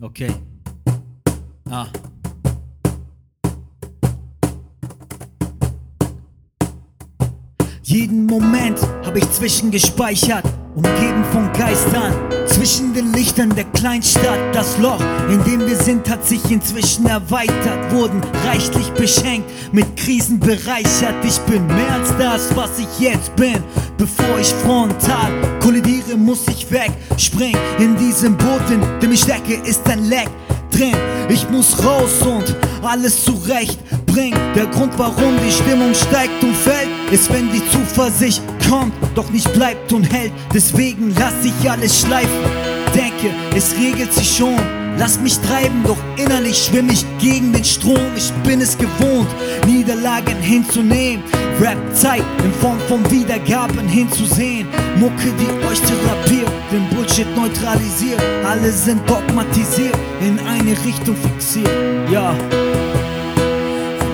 Okay. Ah. Jeden Moment hab ich zwischengespeichert, umgeben von Geistern. Zwischen den Lichtern der Kleinstadt, das Loch, in dem wir sind, hat sich inzwischen erweitert, wurden reichlich beschenkt, mit Krisen bereichert. Ich bin mehr als das, was ich jetzt bin. Bevor ich frontal kollidiere, muss ich weg. Spring in diesem Boot, in dem ich stecke, ist ein Leck drin. Ich muss raus und alles zurecht bringen. Der Grund, warum die Stimmung steigt und fällt, ist, wenn die Zuversicht kommt, doch nicht bleibt und hält. Deswegen lass ich alles schleifen. Denke, es regelt sich schon. Lass mich treiben, doch innerlich schwimm ich gegen den Strom. Ich bin es gewohnt, Niederlagen hinzunehmen. Rap Zeit in Form von Wiedergaben hinzusehen. Mucke, die euch therapiert, den Bullshit neutralisiert. Alle sind dogmatisiert, in eine Richtung fixiert. Ja.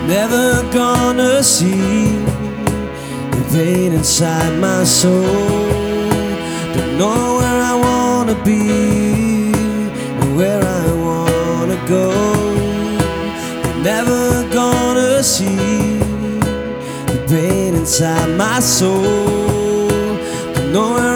Never gonna see the pain inside my soul. Don't know where I wanna be or where I wanna go. Never gonna see pain inside my soul. I know